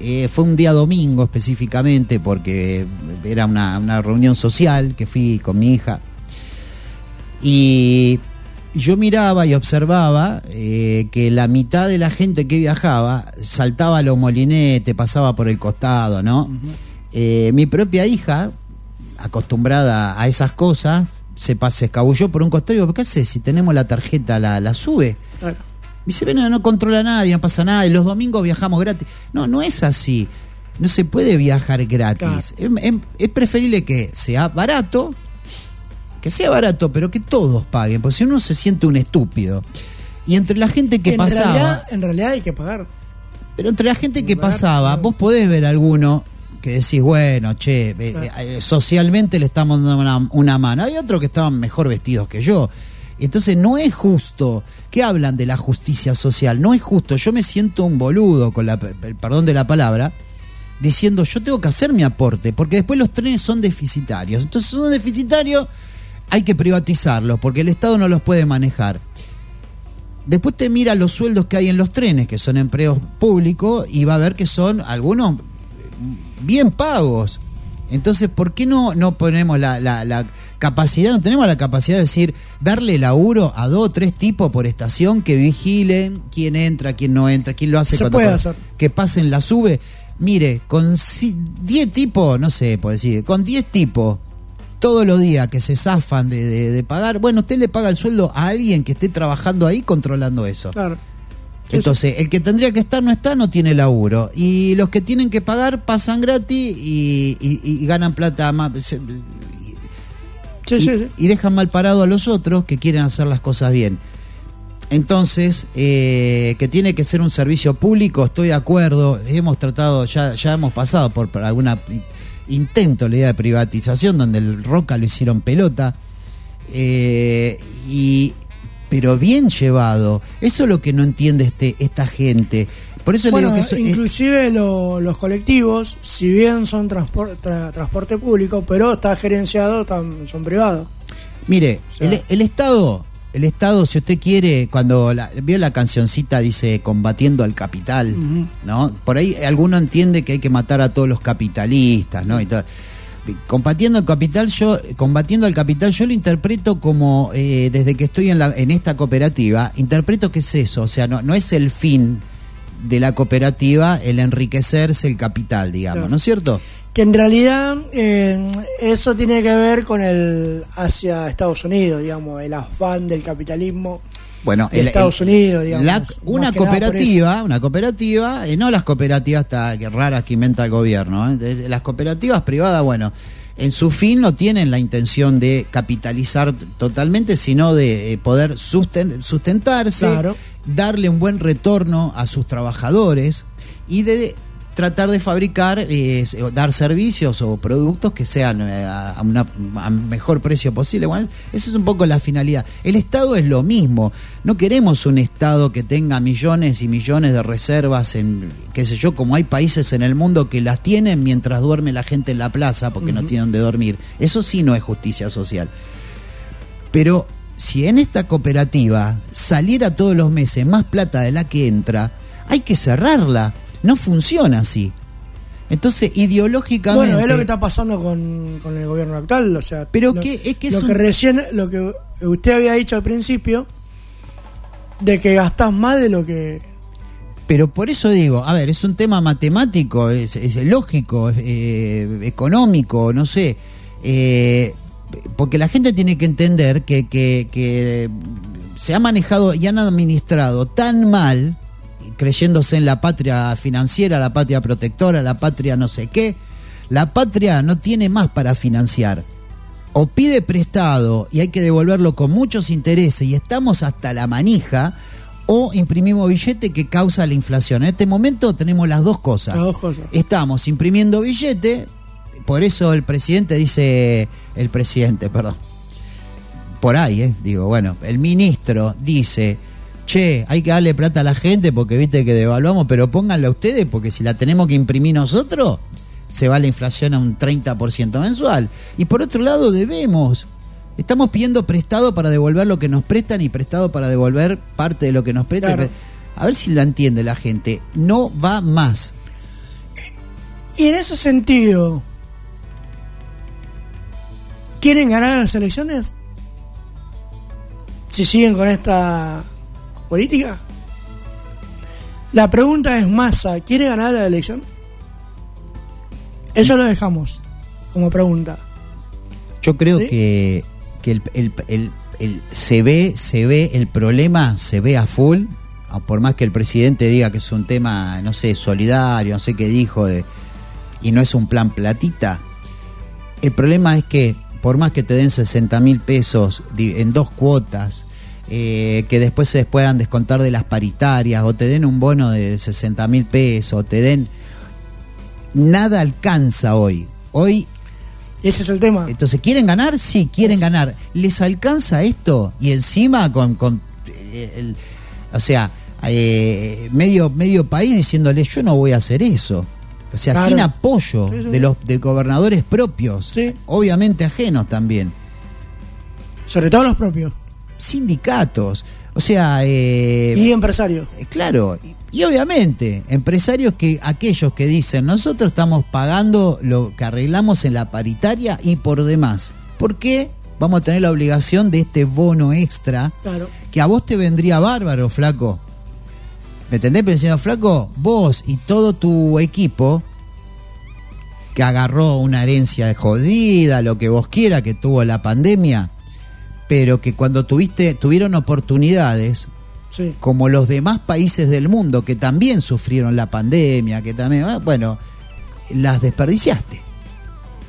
Eh, fue un día domingo específicamente porque era una, una reunión social que fui con mi hija. Y yo miraba y observaba eh, que la mitad de la gente que viajaba saltaba a los molinetes, pasaba por el costado, ¿no? Eh, mi propia hija, acostumbrada a esas cosas, se, se escabulló por un costado y digo, ¿qué haces? Si tenemos la tarjeta, la, la sube. Claro. Dice, bueno, no controla nadie, no pasa nada, y los domingos viajamos gratis. No, no es así. No se puede viajar gratis. Es, es- es preferible que sea barato, que sea barato, pero que todos paguen, porque si uno se siente un estúpido. Y entre la gente que en pasaba... Realidad, en realidad hay que pagar. Pero entre la gente que pasaba, vos podés ver alguno que decís, bueno, che, eh, Claro. eh, socialmente le estamos dando una, una mano. Hay otros que estaban mejor vestidos que yo. Entonces no es justo que hablan de la justicia social, no es justo. Yo me siento un boludo, con la, el perdón de la palabra, diciendo yo tengo que hacer mi aporte, porque después los trenes son deficitarios. Entonces son deficitarios, hay que privatizarlos, porque el Estado no los puede manejar. Después te mira los sueldos que hay en los trenes, que son empleos públicos, y va a ver que son algunos bien pagos. Entonces, ¿por qué no, no ponemos la, la- la capacidad, no tenemos la capacidad de decir, darle laburo a dos o tres tipos por estación que vigilen quién entra, quién no entra, quién lo hace Se cuando puede hacer. que pasen la sube? Mire, con si- 10 tipos, no sé, puedo decir, con 10 tipos todos los días que se zafan de, de- de pagar, bueno, usted le paga el sueldo a alguien que esté trabajando ahí controlando eso. Claro. Entonces, el que tendría que estar no está, no tiene laburo. Y los que tienen que pagar pasan gratis y, y- y ganan plata más. y, dejan mal parado a los otros que quieren hacer las cosas bien. Entonces, eh, que tiene que ser un servicio público, estoy de acuerdo. Hemos tratado, ya, ya hemos pasado por, por alguna intento la idea de privatización, donde el Roca lo hicieron pelota. Eh, y pero bien llevado. Eso es lo que no entiende este esta gente. Por eso Bueno, le digo que eso- inclusive lo- los colectivos, si bien son transpor- tra- transporte público, pero está gerenciado, tam- son privados. Mire, O sea- el, el Estado, el Estado, si usted quiere, cuando la- vio la cancioncita dice combatiendo al capital. ¿no? Por ahí alguno entiende que hay que matar a todos los capitalistas, ¿no? Y todo. Combatiendo al capital, yo, combatiendo al capital, yo lo interpreto como eh, desde que estoy en, la, en esta cooperativa, interpreto que es eso, o sea, no, no es el fin de la cooperativa el enriquecerse el capital, digamos, Claro. ¿no es cierto? Que en realidad eh, eso tiene que ver con el hacia Estados Unidos, digamos, el afán del capitalismo. Bueno, de Estados Unidos, digamos, la- una cooperativa, una cooperativa, eh, no las cooperativas que raras que inventa el gobierno, eh, las cooperativas privadas, bueno, en su fin no tienen la intención de capitalizar totalmente, sino de eh, poder susten- sustentarse, Claro. darle un buen retorno a sus trabajadores y de tratar de fabricar, eh, dar servicios o productos que sean eh, a, a una a mejor precio posible. Bueno, esa es un poco la finalidad. El Estado es lo mismo. No queremos un Estado que tenga millones y millones de reservas en, qué sé yo, como hay países en el mundo que las tienen mientras duerme la gente en la plaza porque no tienen donde dormir. Eso sí no es justicia social. Pero si en esta cooperativa saliera todos los meses más plata de la que entra, hay que cerrarla. No funciona así. Entonces, ideológicamente. Bueno, es lo que está pasando con, con el gobierno actual, o sea, Pero lo, que- es que es lo un- que recién, lo que usted había dicho al principio, de que gastás más de lo que... Pero por eso digo, a ver, es un tema matemático, es, es lógico, es, eh, económico, no sé. eh, porque la gente tiene que entender que, que, que se ha manejado y han administrado tan mal, creyéndose en la patria financiera, la patria protectora, la patria no sé qué, la patria no tiene más para financiar. O pide prestado y hay que devolverlo con muchos intereses y estamos hasta la manija, o imprimimos billete que causa la inflación. En este momento tenemos las dos cosas. Las dos cosas. Estamos imprimiendo billete, por eso el presidente dice, el presidente, perdón, por ahí, eh, digo, bueno, el ministro dice, che, hay que darle plata a la gente porque viste que devaluamos, pero pónganla ustedes porque si la tenemos que imprimir nosotros, se va la inflación a un 30% mensual. Y por otro lado, debemos. Estamos pidiendo prestado para devolver lo que nos prestan y prestado para devolver parte de lo que nos prestan. Claro. A ver si la entiende la gente. No va más. Y en ese sentido, ¿quieren ganar las elecciones? Si siguen con esta política. La pregunta es masa, ¿quiere ganar la elección? Eso lo dejamos como pregunta. Yo creo ¿Sí? que, que el, el- el- el- se ve, se ve, el problema se ve a full, por más que el presidente diga que es un tema, no sé, solidario, no sé qué dijo, de, y no es un plan platita. El problema es que, por más que te den 60 mil pesos en dos cuotas, eh, que después se puedan descontar de las paritarias, o te den un bono de 60 mil pesos, o te den... Nada alcanza hoy. Hoy Ese es el tema. entonces, ¿quieren ganar? Sí, quieren ganar. ¿Les alcanza esto? Y encima con, con eh, el- o sea, eh, medio, medio país diciéndole, yo no voy a hacer eso. O sea, Claro. sin apoyo Sí, sí. de los de gobernadores propios, Sí. obviamente ajenos también, Sobre todo los propios. Sindicatos, o sea, eh, y empresarios. eh, Claro, y, y obviamente, empresarios que aquellos que dicen, nosotros estamos pagando lo que arreglamos en la paritaria y por demás. ¿Por qué vamos a tener la obligación de este bono extra Claro. que a vos te vendría bárbaro, flaco? ¿Me entendés? Pensando, flaco, vos y todo tu equipo que agarró una herencia jodida, lo que vos quiera, que tuvo la pandemia, pero que cuando tuviste, tuvieron oportunidades, Sí. como los demás países del mundo que también sufrieron la pandemia, que también, ah, bueno, las desperdiciaste.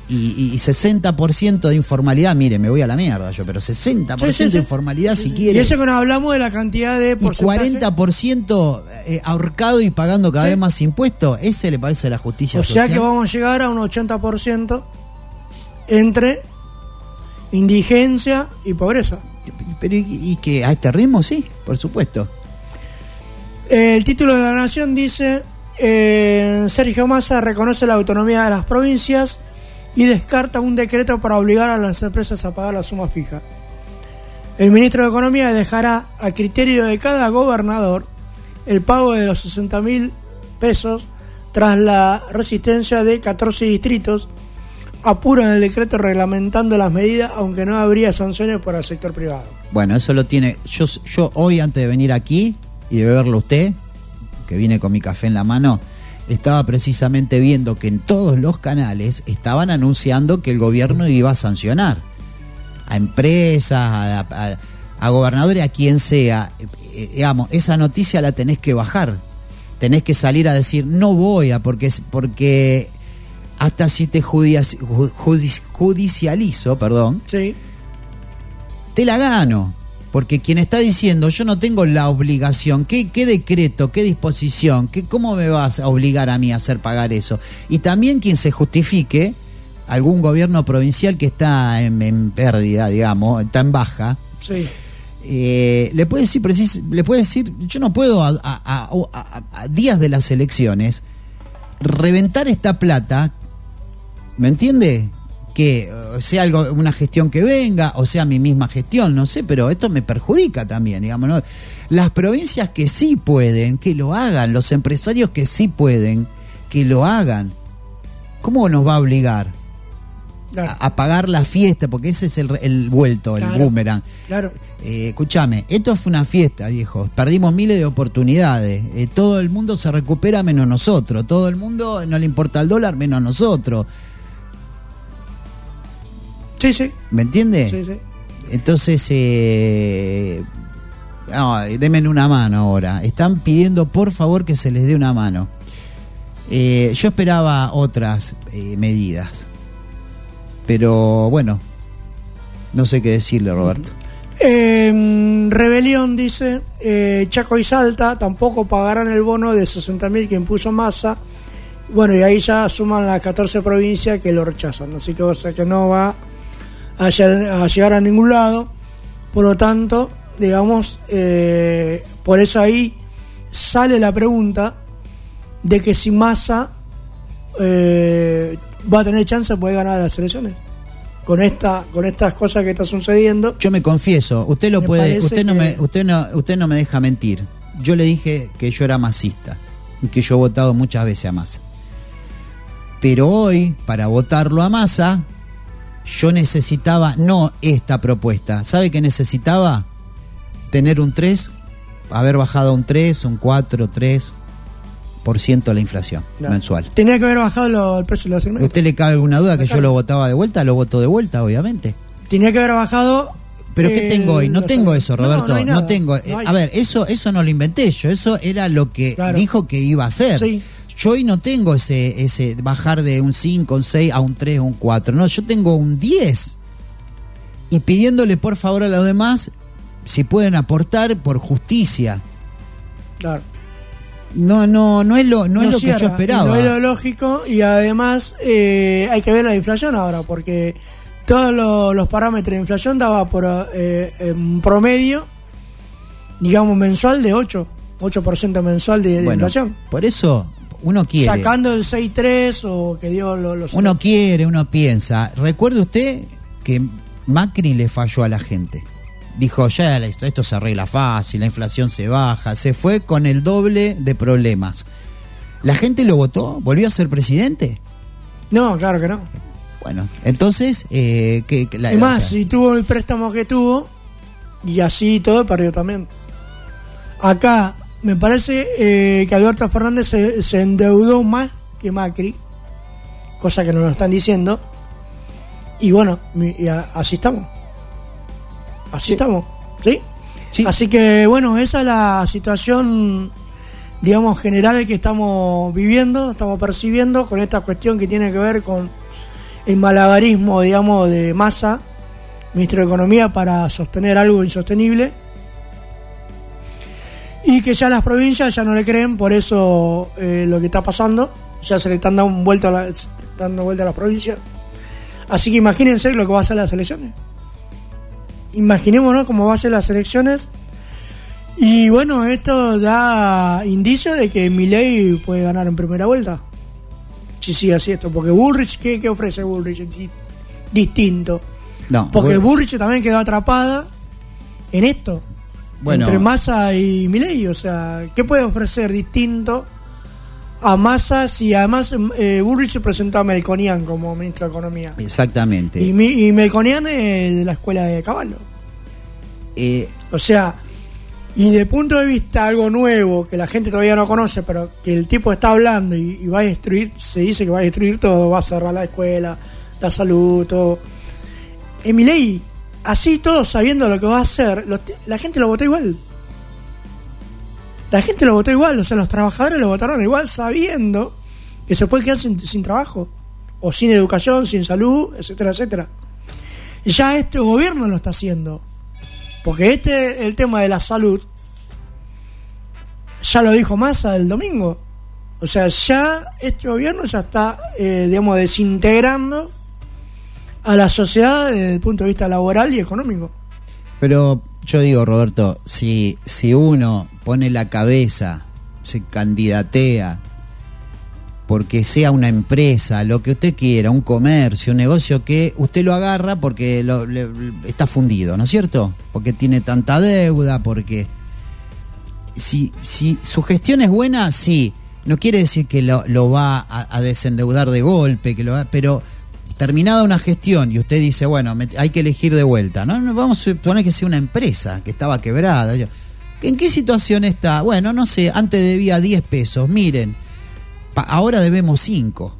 Y, y 60% de informalidad, mire, me voy a la mierda yo, pero 60% Sí, de informalidad si Y quiere. eso que nos hablamos de la cantidad de Y porcentaje. 40% eh, ahorcado y pagando cada vez más impuestos, ese le parece la justicia O sea social. que vamos a llegar a un 80% entre indigencia y pobreza. Pero y, y que a este ritmo sí, por supuesto. El título de la Nación dice, eh, Sergio Massa reconoce la autonomía de las provincias y descarta un decreto para obligar a las empresas a pagar la suma fija. El ministro de Economía dejará a criterio de cada gobernador el pago de los 60 mil pesos tras la resistencia de 14 distritos. Apuran el decreto reglamentando las medidas, aunque no habría sanciones para el sector privado. Bueno, eso lo tiene. Yo, yo hoy, antes de venir aquí y de verlo usted, que vine con mi café en la mano, estaba precisamente viendo que en todos los canales estaban anunciando que el gobierno iba a sancionar a empresas, a, a- gobernadores, a quien sea. Eh, digamos, esa noticia la tenés que bajar. Tenés que salir a decir, no voy a, porque, porque hasta si te judici- ju- judici- judicializo, perdón, Sí, te la gano. Porque quien está diciendo, yo no tengo la obligación, ¿qué, qué decreto, qué disposición, qué, cómo me vas a obligar a mí a hacer pagar eso? Y también quien se justifique, algún gobierno provincial que está en, en pérdida, digamos, está en baja, sí. eh, le puede decir le puede decir yo no puedo a, a- a- a- a días de las elecciones reventar esta plata ¿me entiende? que eh, sea algo una gestión que venga o sea mi misma gestión no sé pero esto me perjudica también digamos ¿no? las provincias que sí pueden que lo hagan los empresarios que sí pueden que lo hagan ¿cómo nos va a obligar Claro. a, pagar la fiesta porque ese es el, el vuelto el boomerang Claro. eh, escúchame, esto fue una fiesta, viejo. Perdimos miles de oportunidades. Eh, todo el mundo se recupera menos nosotros. Todo el mundo no le importa el dólar menos nosotros. Sí, sí. ¿Me entiende? Sí, sí. Entonces, eh, no, denme una mano ahora. Están pidiendo por favor que se les dé una mano. Eh, yo esperaba otras eh, medidas. Pero bueno, no sé qué decirle, Roberto. Eh, Rebelión dice, eh, Chaco y Salta tampoco pagarán el bono de 60.000 que impuso Massa. Bueno, y ahí ya suman las 14 provincias que lo rechazan. Así que, o sea, que no va a llegar a, llegar a ningún lado. Por lo tanto, digamos, eh, por eso ahí sale la pregunta de que si Massa eh, va a tener chance de poder ganar las elecciones. Con esta, con estas cosas que están sucediendo. Yo me confieso, usted lo puede, usted no que- me, usted no, usted no me deja mentir. Yo le dije que yo era masista y que yo he votado muchas veces a Massa. Pero hoy, para votarlo a Massa, yo necesitaba no esta propuesta. ¿Sabe qué necesitaba? Tener un 3, haber bajado un 3, un 4, 3 por ciento la inflación mensual. Tenía que haber bajado lo- el precio de los ¿A alimentos. usted le cabe alguna duda que yo lo votaba de vuelta? Lo voto de vuelta, obviamente. Tenía que haber bajado. Pero ¿qué tengo hoy? No tengo eso, Roberto. No, tengo. eh. A ver, eso eso no lo inventé yo. Eso era lo que Claro. dijo que iba a hacer. Sí. Yo hoy no tengo ese ese bajar de un 5, un 6 a un 3, un 4. No, yo tengo un 10. Y pidiéndole por favor a los demás si pueden aportar por justicia. Claro. No, no, no es lo, no, es lo que yo cierra, esperaba. No es lo lógico y además eh, hay que ver la inflación ahora porque todos lo- los parámetros de inflación daba por eh, en promedio, digamos, mensual de 8, 8% mensual de, de bueno, inflación. por eso uno quiere. Sacando el 6.3 o que dio lo- los... Uno quiere, uno piensa. Recuerde usted que Macri le falló a la gente. Dijo, ya esto, esto se arregla fácil, la inflación se baja, se fue con el doble de problemas. ¿La gente lo votó? ¿Volvió a ser presidente? No, claro que no. Bueno, entonces, eh, que, que la- y más, o sea, si tuvo el préstamo que tuvo, y así todo perdió también. Acá, me parece eh, que Alberto Fernández se, se endeudó más que Macri, cosa que nos lo están diciendo. Y bueno, mi- y a- así estamos. Así estamos, ¿sí? sí, Así que bueno, esa es la situación, digamos, general que estamos viviendo, estamos percibiendo con esta cuestión que tiene que ver con el malabarismo, digamos, de masa, ministro de Economía, para sostener algo insostenible. Y que ya las provincias ya no le creen, por eso eh, lo que está pasando, ya se le están dando vuelta a, la- dando vuelta a las provincias. Así que imagínense lo que va a ser las elecciones imaginémonos cómo va a ser las elecciones. Y bueno, esto da indicio de que Milei puede ganar en primera vuelta. Si sigue así esto, porque Bullrich, ¿qué, qué ofrece Bullrich? Di- Distinto. no, Porque Bullrich también quedó atrapada en esto. Bueno. Entre Massa y Milei. O sea, ¿qué puede ofrecer distinto a Massa si además eh, Bullrich presentó a Melconian como ministro de Economía? exactamente. Y, y Melconian es de la escuela de Caballo. Eh, O sea, y de punto de vista algo nuevo que la gente todavía no conoce, pero que el tipo está hablando y, y va a destruir, se dice que va a destruir todo, va a cerrar la escuela, la salud, todo. Emilei, así todo sabiendo lo que va a hacer, la gente lo votó igual. La gente lo votó igual, o sea, los trabajadores lo votaron igual sabiendo que se puede quedar sin, trabajo, o sin educación, sin salud, etcétera, etcétera. Ya este gobierno lo está haciendo. Porque este, el tema de la salud, ya lo dijo Massa el domingo. O sea, ya este gobierno ya está, eh, digamos, desintegrando a la sociedad desde el punto de vista laboral y económico. Pero yo digo, Roberto, si, si uno pone la cabeza, se candidatea, porque sea una empresa, lo que usted quiera, un comercio, un negocio que usted lo agarra porque está fundido, ¿no es cierto? Porque tiene tanta deuda, porque... Si, si su gestión es buena, sí. No quiere decir que lo, lo va a, a desendeudar de golpe, que lo va- pero terminada una gestión y usted dice, bueno, hay que elegir de vuelta, ¿no? Vamos a suponer que sea una empresa que estaba quebrada. ¿En qué situación está? Bueno, no sé, antes debía 10 pesos, miren, ahora debemos 5.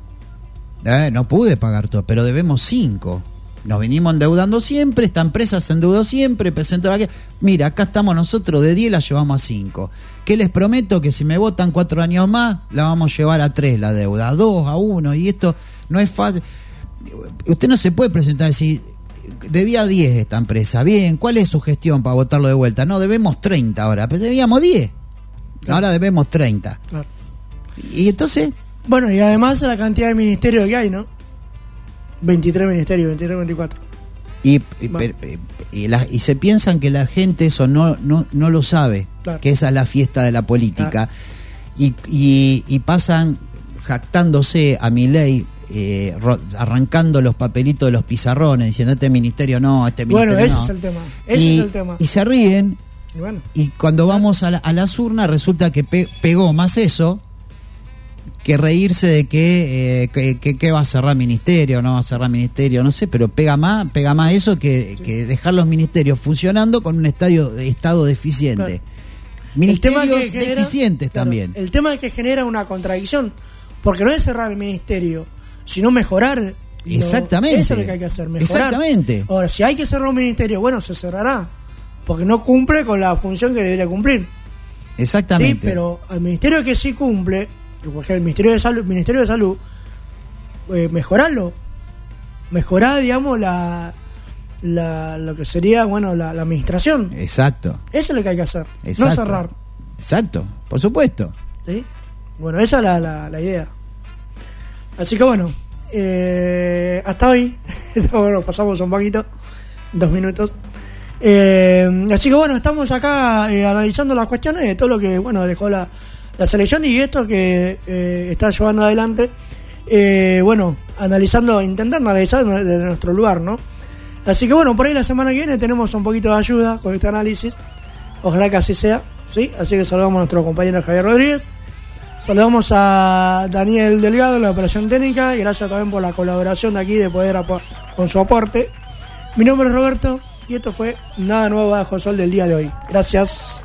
Eh, no pude pagar todo, pero debemos 5. Nos venimos endeudando siempre, esta empresa se endeudó siempre, presentó la que... Mira, acá estamos nosotros, de 10 la llevamos a 5. Que les prometo que si me votan 4 años más, la vamos a llevar a 3 la deuda, a 2, a 1, y esto no es fácil. Usted no se puede presentar y decir, debía 10 esta empresa, bien, ¿cuál es su gestión para votarlo de vuelta? No, debemos 30 ahora, pero debíamos 10. Ahora debemos 30. Claro. Y entonces, Bueno, y además la cantidad de ministerios que hay, ¿no? 23 ministerios, 23, 24. Y, y, per- y la- y se piensan que la gente eso no, no, no lo sabe, Claro. que esa es la fiesta de la política. Y, y pasan jactándose a mi ley, arrancando los papelitos de los pizarrones, diciendo este ministerio no, este Bueno, ministerio ese no. es el tema. Ese y, es el tema. y se ríen Y bueno, y cuando vamos a, la- a las urnas resulta que pe- pegó más eso que reírse de que, eh, que, que- que va a cerrar ministerio, no va a cerrar ministerio, no sé, pero pega más, pega más eso que, que dejar los ministerios funcionando con un estadio, estado deficiente. Claro. Ministerios genera- deficientes claro, también. El tema es que genera una contradicción, porque no es cerrar el ministerio, sino mejorar. lo- Exactamente. Eso es lo que hay que hacer, mejorar. Exactamente. Ahora, si hay que cerrar un ministerio, bueno, se cerrará, porque no cumple con la función que debería cumplir. Exactamente. Sí, pero al ministerio que sí cumple, por ejemplo, el Ministerio de Salud, Ministerio de Salud eh, mejorarlo. Mejorar, digamos, la, la- lo que sería, bueno, la, la administración. Exacto, Eso es lo que hay que hacer, exacto. no cerrar. Exacto, por supuesto. ¿sí? Bueno, esa es la, la- la idea. Así que bueno, eh, hasta hoy, [LAUGHS] bueno, pasamos un poquito, dos minutos. Eh, así que bueno, estamos acá eh, analizando las cuestiones de todo lo que bueno dejó la, selección y esto que eh, está llevando adelante. Eh, bueno, analizando, intentando analizar de de nuestro lugar, ¿no? Así que bueno, por ahí la semana que viene tenemos un poquito de ayuda con este análisis. Ojalá que así sea, ¿sí? Así que saludamos a nuestro compañero Javier Rodríguez. Saludamos a Daniel Delgado en la operación técnica y gracias también por la colaboración de aquí de poder con su aporte. Mi nombre es Roberto y esto fue Nada Nuevo bajo sol del día de hoy. Gracias.